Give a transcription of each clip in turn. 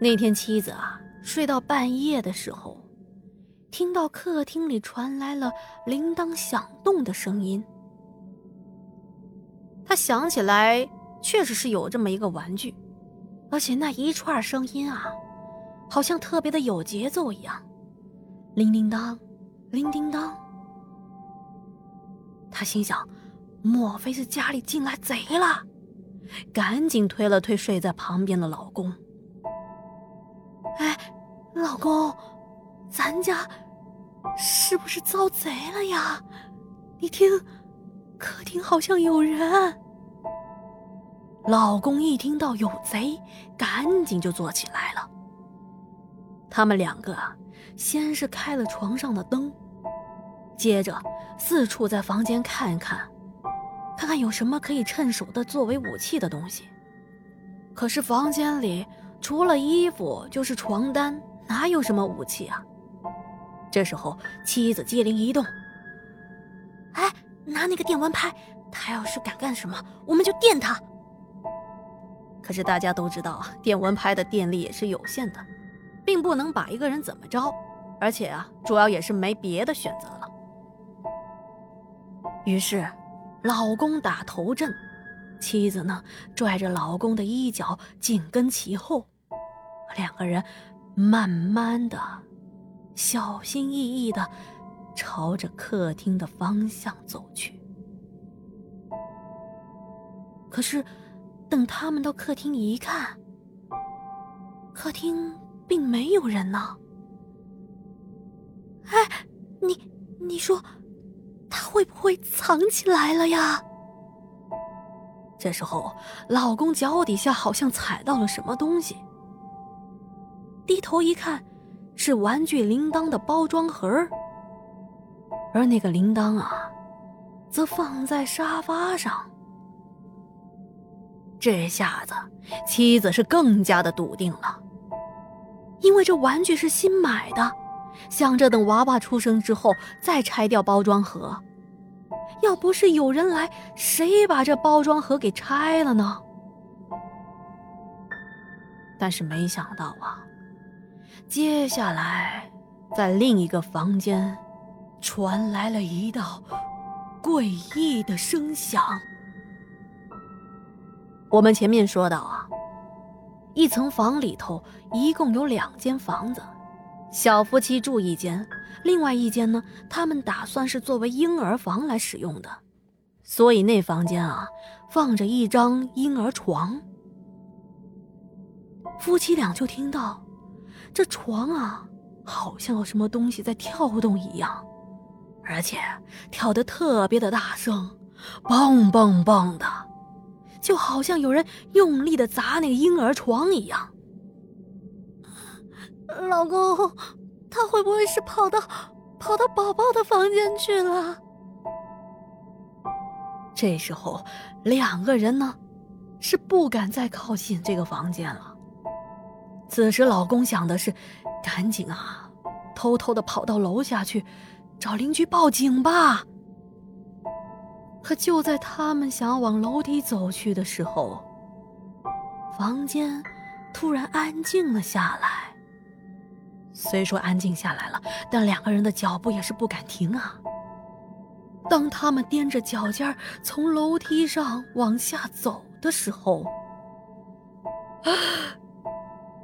那天妻子啊睡到半夜的时候，听到客厅里传来了铃铛响动的声音。他想起来，确实是有这么一个玩具，而且那一串声音啊，好像特别的有节奏一样，铃叮当，铃叮当。他心想，莫非是家里进来贼了？赶紧推了推睡在旁边的老公。老公，咱家是不是遭贼了呀？你听，客厅好像有人。老公一听到有贼，赶紧就坐起来了。他们两个先是开了床上的灯，接着四处在房间看看，看看有什么可以趁手的作为武器的东西。可是房间里……除了衣服就是床单，哪有什么武器啊？这时候妻子机灵一动，哎，拿那个电蚊拍，他要是敢干什么，我们就电他。可是大家都知道啊，电蚊拍的电力也是有限的，并不能把一个人怎么着，而且啊，主要也是没别的选择了。于是，老公打头阵。妻子呢，拽着老公的衣角，紧跟其后，两个人慢慢的、小心翼翼的朝着客厅的方向走去。可是，等他们到客厅一看，客厅并没有人呢。哎，你你说，他会不会藏起来了呀？这时候，老公脚底下好像踩到了什么东西，低头一看，是玩具铃铛的包装盒，而那个铃铛啊，则放在沙发上。这下子，妻子是更加的笃定了，因为这玩具是新买的，想着等娃娃出生之后再拆掉包装盒。要不是有人来，谁把这包装盒给拆了呢？但是没想到啊，接下来在另一个房间传来了一道诡异的声响。我们前面说到啊，一层房里头一共有两间房子，小夫妻住一间。另外一间呢，他们打算是作为婴儿房来使用的，所以那房间啊，放着一张婴儿床。夫妻俩就听到，这床啊，好像有什么东西在跳动一样，而且跳得特别的大声，蹦蹦蹦的，就好像有人用力的砸那个婴儿床一样。老公。他会不会是跑到跑到宝宝的房间去了？这时候，两个人呢是不敢再靠近这个房间了。此时，老公想的是赶紧啊，偷偷的跑到楼下去找邻居报警吧。可就在他们想往楼梯走去的时候，房间突然安静了下来。虽说安静下来了，但两个人的脚步也是不敢停啊。当他们踮着脚尖从楼梯上往下走的时候，啊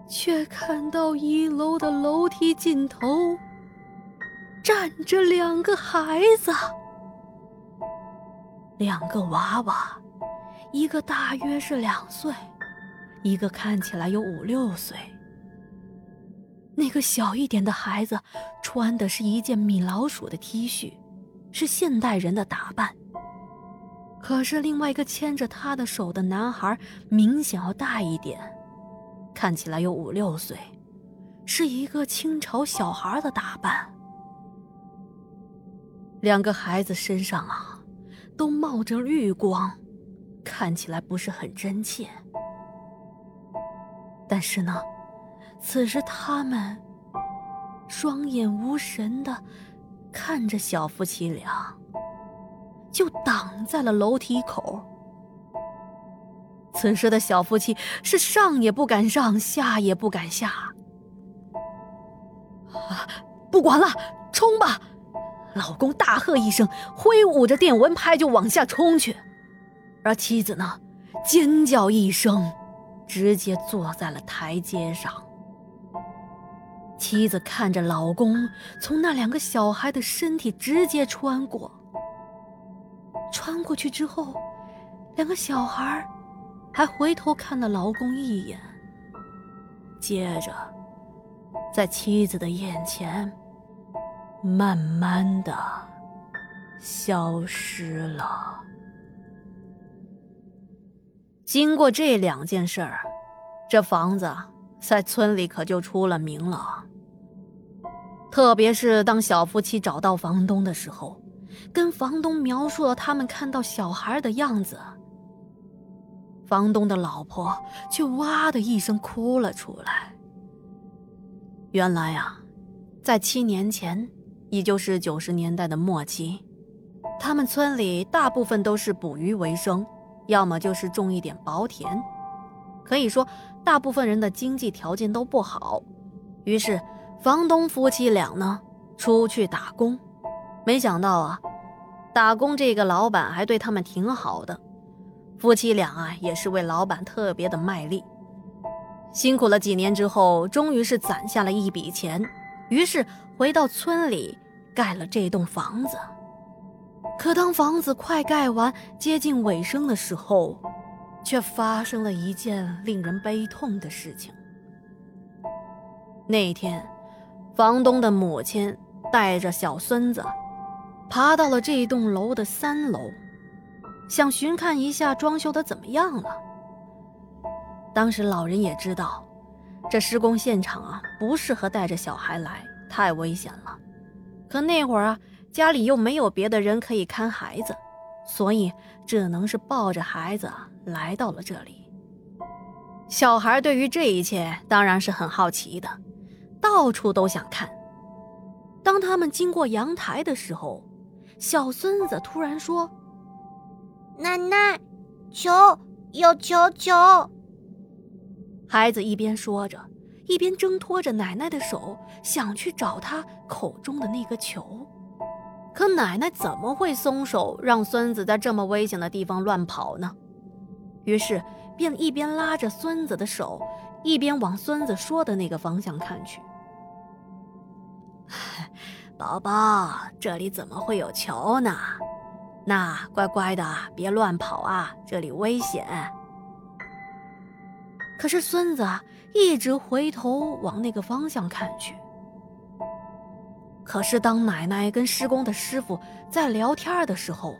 却看到一楼的楼梯尽头站着两个孩子，两个娃娃，一个大约是两岁，一个看起来有五六岁。那个小一点的孩子穿的是一件米老鼠的 T 恤，是现代人的打扮。可是另外一个牵着他的手的男孩明显要大一点，看起来有五六岁，是一个清朝小孩的打扮。两个孩子身上啊，都冒着绿光，看起来不是很真切。但是呢。此时，他们双眼无神的看着小夫妻俩，就挡在了楼梯口。此时的小夫妻是上也不敢上，下也不敢下。啊，不管了，冲吧！老公大喝一声，挥舞着电蚊拍就往下冲去，而妻子呢，尖叫一声，直接坐在了台阶上。妻子看着老公从那两个小孩的身体直接穿过，穿过去之后，两个小孩还回头看了老公一眼，接着，在妻子的眼前。慢慢的消失了。经过这两件事儿，这房子在村里可就出了名了。特别是当小夫妻找到房东的时候，跟房东描述了他们看到小孩的样子，房东的老婆却哇的一声哭了出来。原来啊，在七年前。也就是九十年代的末期，他们村里大部分都是捕鱼为生，要么就是种一点薄田，可以说大部分人的经济条件都不好。于是，房东夫妻俩呢出去打工，没想到啊，打工这个老板还对他们挺好的。夫妻俩啊也是为老板特别的卖力，辛苦了几年之后，终于是攒下了一笔钱，于是回到村里。盖了这栋房子，可当房子快盖完、接近尾声的时候，却发生了一件令人悲痛的事情。那天，房东的母亲带着小孙子，爬到了这栋楼的三楼，想寻看一下装修的怎么样了。当时老人也知道，这施工现场啊不适合带着小孩来，太危险了。可那会儿啊，家里又没有别的人可以看孩子，所以只能是抱着孩子来到了这里。小孩对于这一切当然是很好奇的，到处都想看。当他们经过阳台的时候，小孙子突然说：“奶奶，球有球球。”孩子一边说着。一边挣脱着奶奶的手，想去找他口中的那个球，可奶奶怎么会松手让孙子在这么危险的地方乱跑呢？于是便一边拉着孙子的手，一边往孙子说的那个方向看去。宝宝，这里怎么会有球呢？那乖乖的，别乱跑啊，这里危险。可是孙子。一直回头往那个方向看去。可是当奶奶跟施工的师傅在聊天的时候，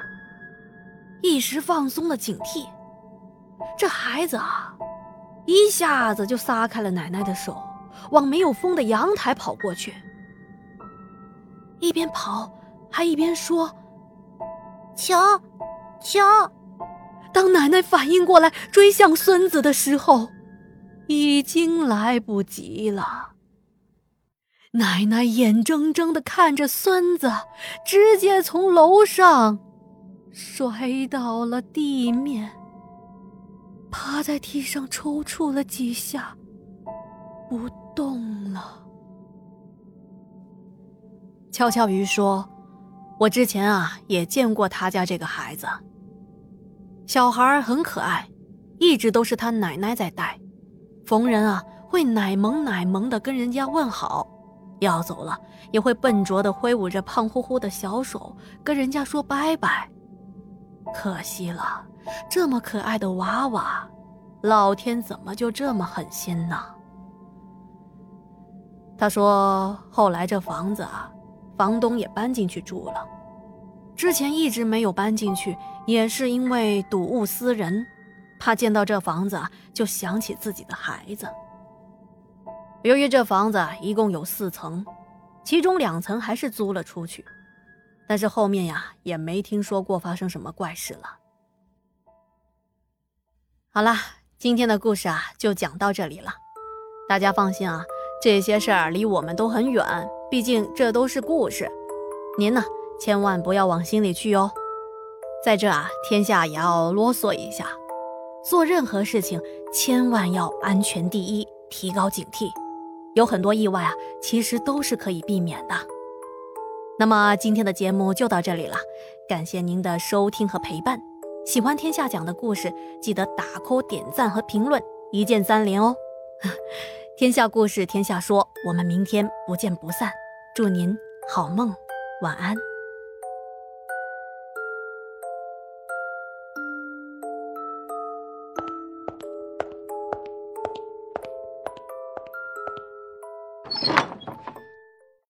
一时放松了警惕，这孩子啊，一下子就撒开了奶奶的手，往没有风的阳台跑过去，一边跑还一边说：“求，求！”当奶奶反应过来追向孙子的时候。已经来不及了。奶奶眼睁睁的看着孙子直接从楼上摔到了地面，趴在地上抽搐了几下，不动了。悄悄鱼说：“我之前啊也见过他家这个孩子，小孩很可爱，一直都是他奶奶在带。”逢人啊，会奶萌奶萌的跟人家问好；要走了，也会笨拙的挥舞着胖乎乎的小手跟人家说拜拜。可惜了，这么可爱的娃娃，老天怎么就这么狠心呢？他说：“后来这房子啊，房东也搬进去住了。之前一直没有搬进去，也是因为睹物思人。”怕见到这房子，就想起自己的孩子。由于这房子一共有四层，其中两层还是租了出去，但是后面呀也没听说过发生什么怪事了。好了，今天的故事啊就讲到这里了。大家放心啊，这些事儿离我们都很远，毕竟这都是故事，您呢千万不要往心里去哦。在这啊，天下也要啰嗦一下。做任何事情千万要安全第一，提高警惕。有很多意外啊，其实都是可以避免的。那么今天的节目就到这里了，感谢您的收听和陪伴。喜欢天下讲的故事，记得打 call、点赞和评论，一键三连哦。天下故事，天下说，我们明天不见不散。祝您好梦，晚安。